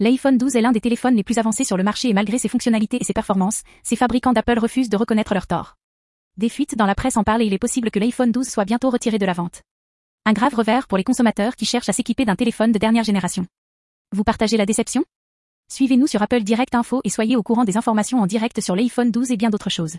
L'iPhone 12 est l'un des téléphones les plus avancés sur le marché et malgré ses fonctionnalités et ses performances, ses fabricants d'Apple refusent de reconnaître leur tort. Des fuites dans la presse en parlent et il est possible que l'iPhone 12 soit bientôt retiré de la vente. Un grave revers pour les consommateurs qui cherchent à s'équiper d'un téléphone de dernière génération. Vous partagez la déception? Suivez-nous sur Apple Direct Info et soyez au courant des informations en direct sur l'iPhone 12 et bien d'autres choses.